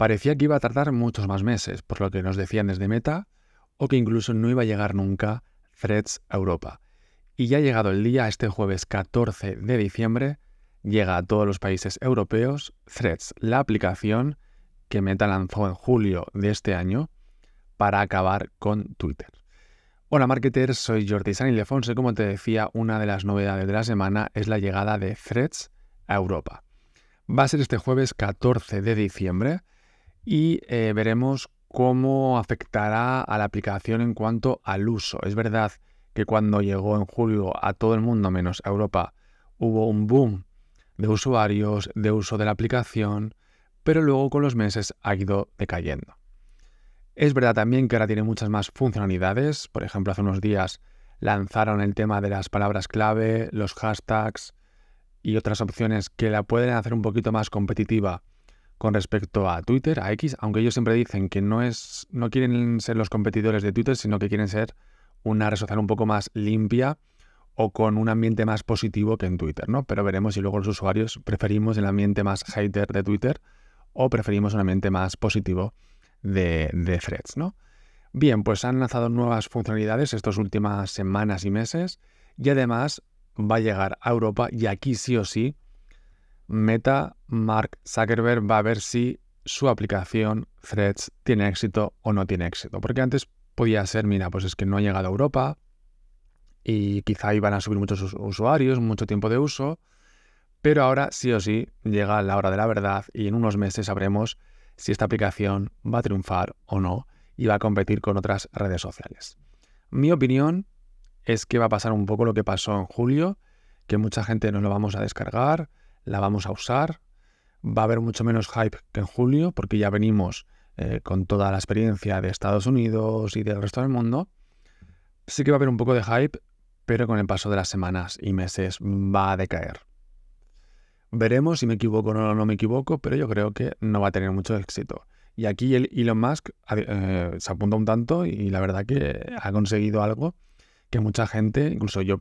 parecía que iba a tardar muchos más meses, por lo que nos decían desde Meta, o que incluso no iba a llegar nunca Threads a Europa. Y ya ha llegado el día, este jueves 14 de diciembre, llega a todos los países europeos Threads, la aplicación que Meta lanzó en julio de este año para acabar con Twitter. Hola marketers, soy Jordi San Ildefonso y como te decía, una de las novedades de la semana es la llegada de Threads a Europa. Va a ser este jueves 14 de diciembre y eh, veremos cómo afectará a la aplicación en cuanto al uso. Es verdad que cuando llegó en julio a todo el mundo menos a Europa hubo un boom de usuarios, de uso de la aplicación, pero luego con los meses ha ido decayendo. Es verdad también que ahora tiene muchas más funcionalidades. Por ejemplo, hace unos días lanzaron el tema de las palabras clave, los hashtags y otras opciones que la pueden hacer un poquito más competitiva con respecto a Twitter, a X, aunque ellos siempre dicen que no es no quieren ser los competidores de Twitter, sino que quieren ser una red social un poco más limpia o con un ambiente más positivo que en Twitter, ¿no? Pero veremos si luego los usuarios preferimos el ambiente más hater de Twitter o preferimos un ambiente más positivo de, de threads, ¿no? Bien, pues han lanzado nuevas funcionalidades estas últimas semanas y meses y además va a llegar a Europa y aquí sí o sí Meta, Mark Zuckerberg va a ver si su aplicación Threads tiene éxito o no tiene éxito. Porque antes podía ser, mira, pues es que no ha llegado a Europa y quizá iban a subir muchos usuarios, mucho tiempo de uso, pero ahora sí o sí llega la hora de la verdad y en unos meses sabremos si esta aplicación va a triunfar o no y va a competir con otras redes sociales. Mi opinión es que va a pasar un poco lo que pasó en julio, que mucha gente no lo vamos a descargar, la vamos a usar, va a haber mucho menos hype que en julio, porque ya venimos eh, con toda la experiencia de Estados Unidos y del resto del mundo. Sí que va a haber un poco de hype, pero con el paso de las semanas y meses va a decaer. Veremos si me equivoco o no, no me equivoco, pero yo creo que no va a tener mucho éxito. Y aquí el Elon Musk eh, se apunta un tanto y la verdad que ha conseguido algo que mucha gente, incluso yo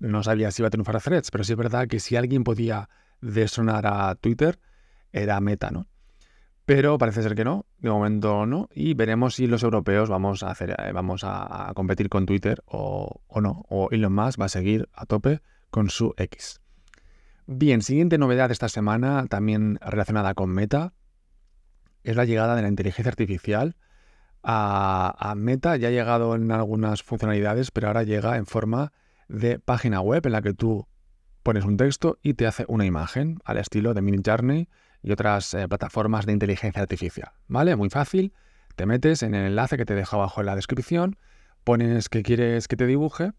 no sabía si iba a triunfar a Threads, pero sí es verdad que si alguien podía desonar a Twitter, era Meta, ¿no? Pero parece ser que no, de momento no, y veremos si los europeos vamos a hacer, eh, vamos competir con Twitter o, o, no, o Elon Musk va a seguir a tope con su X. Bien, siguiente novedad de esta semana, también relacionada con Meta, es la llegada de la inteligencia artificial. A, Meta ya ha llegado en algunas funcionalidades, pero ahora llega en forma de página web en la que tú pones un texto y te hace una imagen al estilo de Midjourney y otras eh, plataformas de inteligencia artificial. ¿Vale? Muy fácil. Te metes en el enlace que te dejo abajo en la descripción, pones que quieres que te dibuje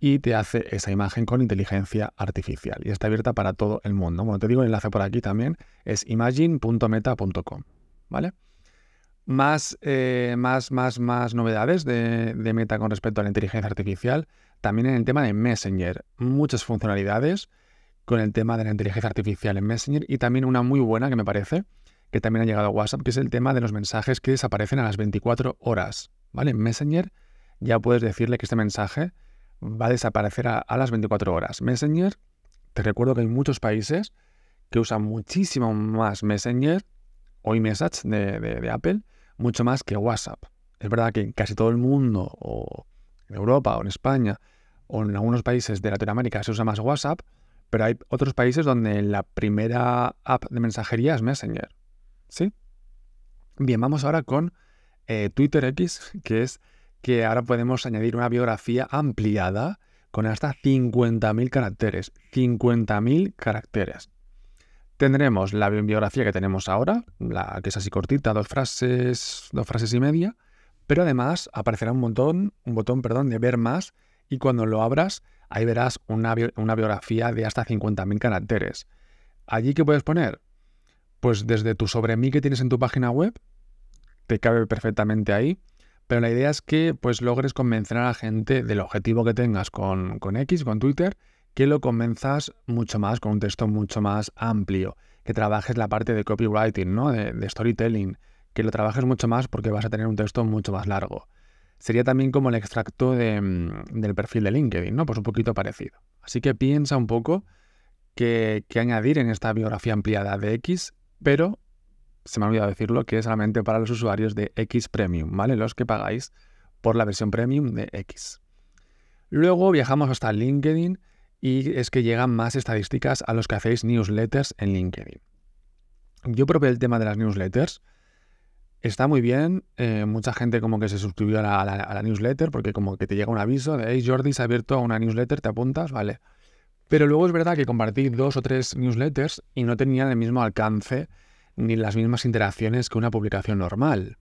y te hace esa imagen con inteligencia artificial. Y está abierta para todo el mundo. Bueno, te digo el enlace por aquí también, es imagine.meta.com. ¿Vale? Más, eh, más, más, más novedades de, de, Meta con respecto a la inteligencia artificial. También en el tema de Messenger. Muchas funcionalidades con el tema de la inteligencia artificial en Messenger. Y también una muy buena que me parece, que también ha llegado a WhatsApp, que es el tema de los mensajes que desaparecen a las 24 horas. ¿Vale? En Messenger ya puedes decirle que este mensaje va a desaparecer a, las 24 horas. Messenger, te recuerdo que hay muchos países que usan muchísimo más Messenger o iMessage de, de, Apple, mucho más que WhatsApp. Es verdad que casi todo el mundo, o en Europa, o en España, o en algunos países de Latinoamérica se usa más WhatsApp, pero hay otros países donde la primera app de mensajería es Messenger. ¿Sí? Bien, vamos ahora con eh, Twitter X, que es que ahora podemos añadir una biografía ampliada con hasta 50.000 caracteres. 50.000 caracteres. Tendremos la biografía que tenemos ahora, la que es así cortita, dos frases, dos frases y media, pero además aparecerá un botón, un botón, perdón, de ver más y cuando lo abras ahí verás una, biografía de hasta 50.000 caracteres. ¿Allí qué puedes poner? Pues desde tu sobre mí que tienes en tu página web, te cabe perfectamente ahí pero la idea es que pues logres convencer a la gente del objetivo que tengas con, con X, con Twitter, que lo convenzas mucho más, con un texto mucho más amplio, que trabajes la parte de copywriting, ¿no? de, storytelling, que lo trabajes mucho más porque vas a tener un texto mucho más largo. Sería también como el extracto de, mm, del perfil de LinkedIn, ¿no? Pues un poquito parecido. Así que piensa un poco que, añadir en esta biografía ampliada de X, pero se me ha olvidado decirlo, que es solamente para los usuarios de X Premium, ¿vale? Los que pagáis por la versión Premium de X. Luego viajamos hasta LinkedIn y es que llegan más estadísticas a los que hacéis newsletters en LinkedIn. Yo probé el tema de las newsletters. Está muy bien. Eh, mucha gente como que se suscribió a la, newsletter porque como que te llega un aviso de, hey Jordi, se ha abierto una newsletter, te apuntas, vale. Pero luego es verdad que compartí dos o tres newsletters y no tenían el mismo alcance ni las mismas interacciones que una publicación normal.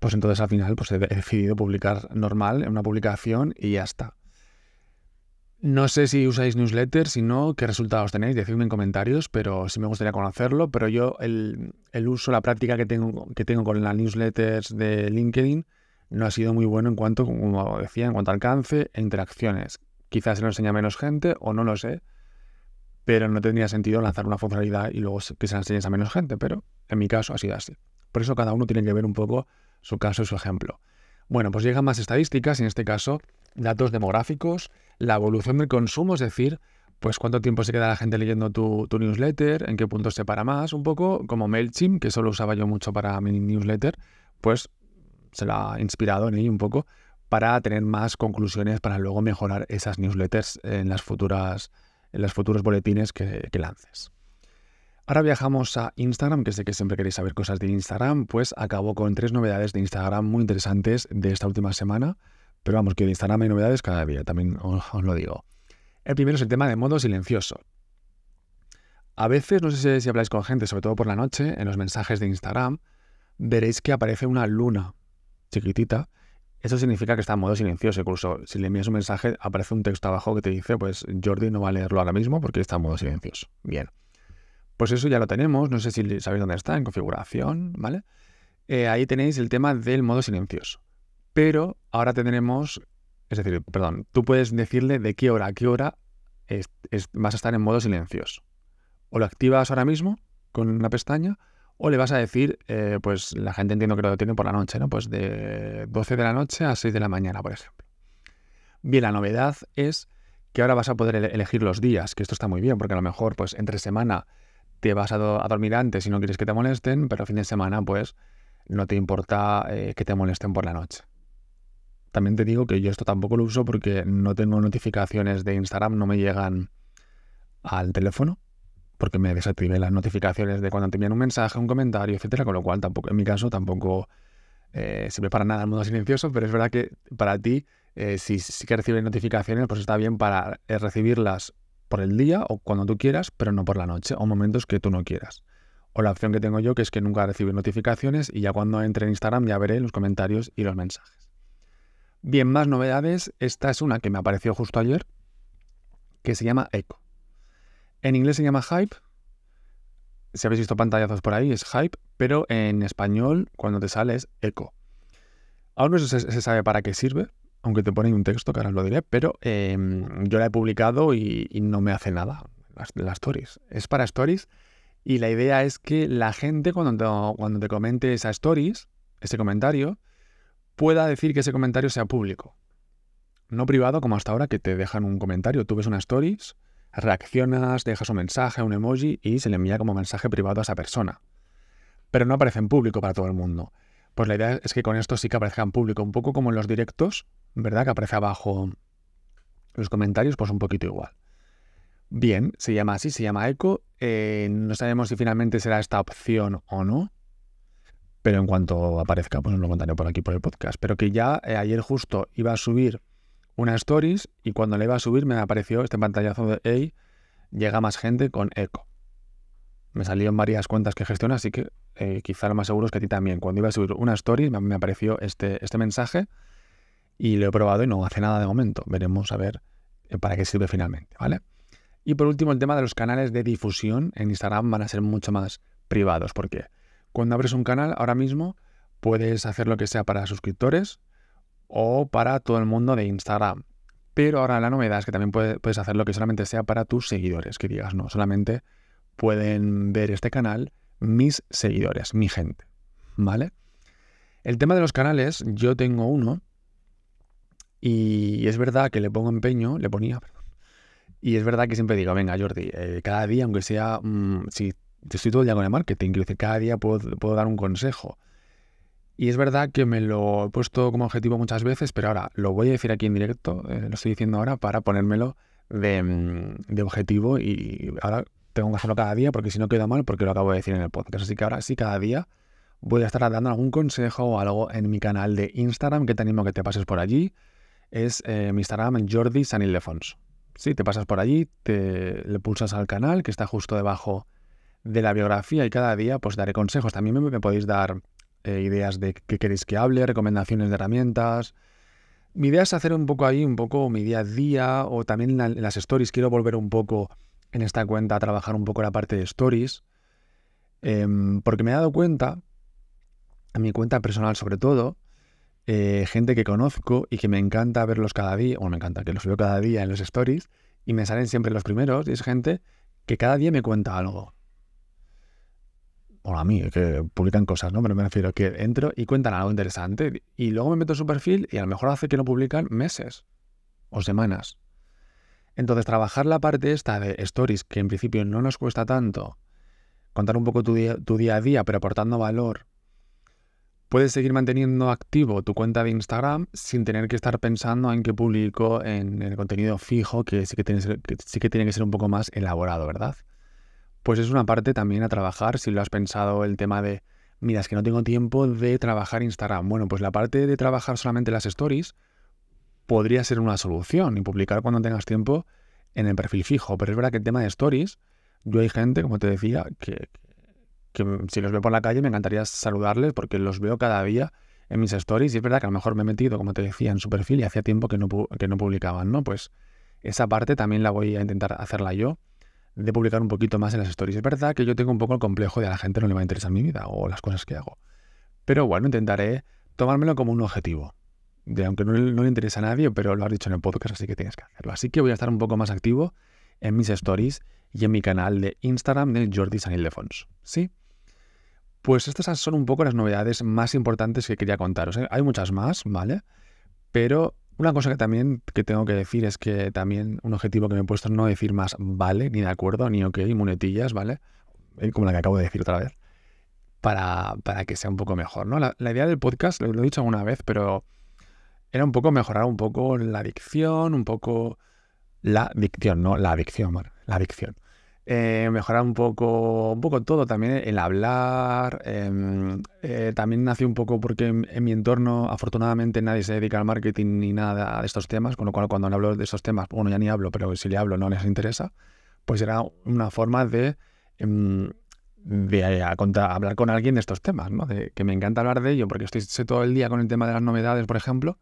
Pues entonces al final pues he decidido publicar normal en una publicación y ya está. No sé si usáis newsletters, si no, qué resultados tenéis, decidme en comentarios, pero sí me gustaría conocerlo. Pero yo el, uso, la práctica que tengo, que tengo con las newsletters de LinkedIn no ha sido muy bueno en cuanto, como decía, en cuanto a alcance e interacciones. Quizás se lo enseña menos gente o no lo sé, pero no tendría sentido lanzar una funcionalidad y luego que se la enseñes a menos gente, pero en mi caso ha sido así. Por eso cada uno tiene que ver un poco su caso y su ejemplo. Bueno, pues llegan más estadísticas, en este caso datos demográficos, la evolución del consumo, es decir, pues cuánto tiempo se queda la gente leyendo tu, newsletter, en qué punto se para más, un poco como MailChimp, que solo usaba yo mucho para mi newsletter, pues se la ha inspirado en ello un poco para tener más conclusiones para luego mejorar esas newsletters en las futuras en los futuros boletines que lances. Ahora viajamos a Instagram, que sé que siempre queréis saber cosas de Instagram, pues acabo con tres novedades de Instagram muy interesantes de esta última semana. Pero vamos, que de Instagram hay novedades cada día, también os, lo digo. El primero es el tema de modo silencioso. A veces, no sé si habláis con gente, sobre todo por la noche, en los mensajes de Instagram, veréis que aparece una luna chiquitita. Eso significa que está en modo silencioso. Incluso si le envías un mensaje, aparece un texto abajo que te dice, pues Jordi no va a leerlo ahora mismo porque está en modo silencioso. Bien. Pues eso ya lo tenemos, no sé si sabéis dónde está, en configuración, ¿vale? Eh, ahí tenéis el tema del modo silencioso. Pero ahora tendremos, es decir, perdón, tú puedes decirle de qué hora a qué hora vas a estar en modo silencioso. O lo activas ahora mismo con una pestaña, o le vas a decir, eh, pues la gente entiendo que lo tiene por la noche, ¿no? Pues de 12 de la noche a 6 de la mañana, por ejemplo. Bien, la novedad es que ahora vas a poder elegir los días, que esto está muy bien, porque a lo mejor, pues entre semana te vas a, dormir antes si no quieres que te molesten, pero a fin de semana pues no te importa eh, que te molesten por la noche. También te digo que yo esto tampoco lo uso porque no tengo notificaciones de Instagram, no me llegan al teléfono, porque me desactivé las notificaciones de cuando te envían un mensaje, un comentario, etcétera, con lo cual tampoco, en mi caso tampoco eh, sirve para nada el modo silencioso, pero es verdad que para ti, eh, si, si que recibes notificaciones, pues está bien para recibirlas por el día o cuando tú quieras, pero no por la noche o momentos que tú no quieras. O la opción que tengo yo, que es que nunca recibo notificaciones y ya cuando entre en Instagram ya veré los comentarios y los mensajes. Bien, más novedades. Esta es una que me apareció justo ayer, que se llama Echo. En inglés se llama Hype. Si habéis visto pantallazos por ahí, es Hype, pero en español, cuando te sale, es Echo. Aún no se, sabe para qué sirve, aunque te pone un texto, que ahora os lo diré, pero em, yo la he publicado y, no me hace nada las, stories. Es para stories y la idea es que la gente cuando cuando te comente esa stories, ese comentario, pueda decir que ese comentario sea público. No privado como hasta ahora que te dejan un comentario, tú ves una stories, reaccionas, dejas un mensaje, un emoji y se le envía como mensaje privado a esa persona. Pero no aparece en público para todo el mundo. Pues la idea es que con esto sí que aparezca en público, un poco como en los directos, ¿verdad? Que aparece abajo los comentarios, pues un poquito igual. Bien, se llama así, se llama Echo. Eh, no sabemos si finalmente será esta opción o no. Pero en cuanto aparezca, pues os lo contaré por aquí por el podcast. Pero que ya eh, ayer justo iba a subir una stories y cuando le iba a subir me apareció este pantallazo de hey, llega más gente con Echo. Me salió en varias cuentas que gestiona, así que eh, quizá lo más seguro es que a ti también. Cuando iba a subir una story me, me apareció este, este mensaje y lo he probado y no hace nada de momento. Veremos a ver eh, para qué sirve finalmente, ¿vale? Y por último, el tema de los canales de difusión en Instagram van a ser mucho más privados, porque cuando abres un canal ahora mismo puedes hacer lo que sea para suscriptores o para todo el mundo de Instagram. Pero ahora la novedad es que también puedes hacer lo que solamente sea para tus seguidores, que digas, no, solamente pueden ver este canal mis seguidores, mi gente, ¿vale? El tema de los canales, yo tengo uno y es verdad que le pongo empeño, le ponía. Y es verdad que siempre digo, venga Jordi, eh, cada día, aunque sea, mm, si estoy todo el día con el marketing, quiero decir, cada día puedo, puedo dar un consejo. Y es verdad que me lo he puesto como objetivo muchas veces, pero ahora lo voy a decir aquí en directo, eh, lo estoy diciendo ahora para ponérmelo de, mm, de, objetivo y ahora tengo que hacerlo cada día porque si no queda mal porque lo acabo de decir en el podcast. Así que ahora sí, cada día voy a estar dando algún consejo o algo en mi canal de Instagram que te animo a que te pases por allí. Es eh, mi Instagram Jordi San Ildefonso. Sí, te pasas por allí, te le pulsas al canal que está justo debajo de la biografía y cada día pues daré consejos. También me, podéis dar eh, ideas de qué queréis que hable, recomendaciones de herramientas. Mi idea es hacer un poco ahí, un poco mi día a día o también las stories. Quiero volver un poco en esta cuenta a trabajar un poco la parte de stories. Em, porque me he dado cuenta, a mi cuenta personal sobre todo, eh, gente que conozco y que me encanta verlos cada día, o me encanta que los veo cada día en los stories y me salen siempre los primeros, y es gente que cada día me cuenta algo. O a mí, que publican cosas, ¿no? Pero me refiero que entro y cuentan algo interesante y luego me meto en su perfil y a lo mejor hace que no publican meses o semanas. Entonces, trabajar la parte esta de stories, que en principio no nos cuesta tanto, contar un poco tu día a día, pero aportando valor puedes seguir manteniendo activo tu cuenta de Instagram sin tener que estar pensando en qué publico en el contenido fijo, que sí que tiene que ser un poco más elaborado, ¿verdad? Pues es una parte también a trabajar si lo has pensado el tema de, mira, es que no tengo tiempo de trabajar Instagram. Bueno, pues la parte de trabajar solamente las stories podría ser una solución y publicar cuando tengas tiempo en el perfil fijo. Pero es verdad que el tema de stories, yo hay gente, como te decía, que, que si los veo por la calle me encantaría saludarles porque los veo cada día en mis stories y es verdad que a lo mejor me he metido, como te decía, en su perfil y hacía tiempo que no, que no publicaban, ¿no? Pues esa parte también la voy a intentar hacerla yo, de publicar un poquito más en las stories. Es verdad que yo tengo un poco el complejo de a la gente no le va a interesar mi vida o las cosas que hago. Pero bueno, intentaré tomármelo como un objetivo. De, aunque no, no le interesa a nadie, pero lo has dicho en el podcast, así que tienes que hacerlo. Así que voy a estar un poco más activo en mis stories y en mi canal de Instagram de Jordi San Ildefonso. ¿Sí? Pues estas son un poco las novedades más importantes que quería contaros. ¿eh? Hay muchas más, ¿vale? Pero una cosa que también que tengo que decir es que también un objetivo que me he puesto es no decir más vale, ni de acuerdo, ni ok, muletillas, ¿vale? Eh, como la que acabo de decir otra vez. Para, para que sea un poco mejor, ¿no? La, idea del podcast, lo, he dicho alguna vez, pero era un poco mejorar un poco la dicción, un poco la dicción, no la adicción, la adicción. Eh, mejorar un poco, un poco todo, también el hablar. Em, eh, también nació un poco porque en, mi entorno, afortunadamente, nadie se dedica al marketing ni nada de estos temas, con lo cual cuando hablo de estos temas, bueno, ya ni hablo, pero si le hablo no les interesa, pues era una forma de, em, de hablar con alguien de estos temas, ¿no? De, que me encanta hablar de ello porque estoy todo el día con el tema de las novedades, por ejemplo,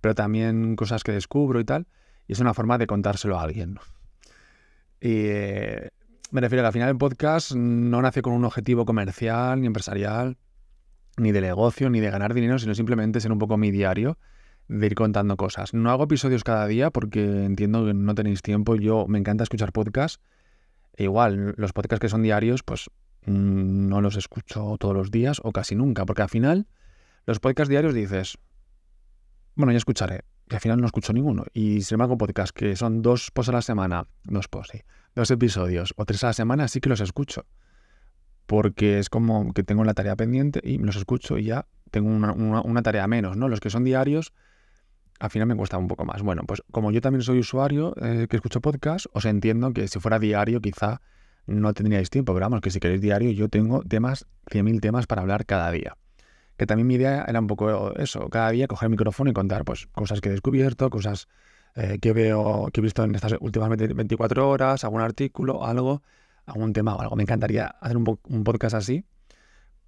pero también cosas que descubro y tal, y es una forma de contárselo a alguien. Y eh, me refiero a al final el podcast no nace con un objetivo comercial, ni empresarial, ni de negocio, ni de ganar dinero, sino simplemente ser un poco mi diario de ir contando cosas. No hago episodios cada día porque entiendo que no tenéis tiempo. Yo me encanta escuchar podcasts. E igual, los podcasts que son diarios, pues mm, no los escucho todos los días o casi nunca, porque al final los podcasts diarios dices, bueno, ya escucharé. Y al final no escucho ninguno. Y si me hago podcast que son dos posts a la semana, dos posts, sí dos episodios o tres a la semana, sí que los escucho. Porque es como que tengo la tarea pendiente y los escucho y ya tengo una, tarea menos, ¿no? Los que son diarios, al final me cuesta un poco más. Bueno, pues como yo también soy usuario eh, que escucho podcast, os entiendo que si fuera diario quizá no tendríais tiempo, pero vamos, que si queréis diario yo tengo temas, 100.000 temas para hablar cada día. Que también mi idea era un poco eso, cada día coger el micrófono y contar pues cosas que he descubierto, cosas eh, que veo, que he visto en estas últimas 24 horas, algún artículo, algo, algún tema o algo. Me encantaría hacer un, un podcast así,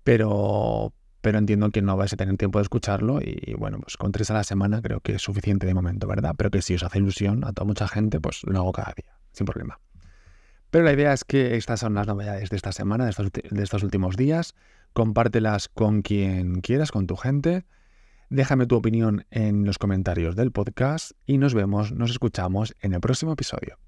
pero, pero entiendo que no vais a tener tiempo de escucharlo y bueno, pues con tres a la semana creo que es suficiente de momento, ¿verdad? Pero que si os hace ilusión a toda mucha gente, pues lo hago cada día, sin problema. Pero la idea es que estas son las novedades de esta semana, de estos, de estos últimos días. Compártelas con quien quieras, con tu gente. Déjame tu opinión en los comentarios del podcast y nos vemos, nos escuchamos en el próximo episodio.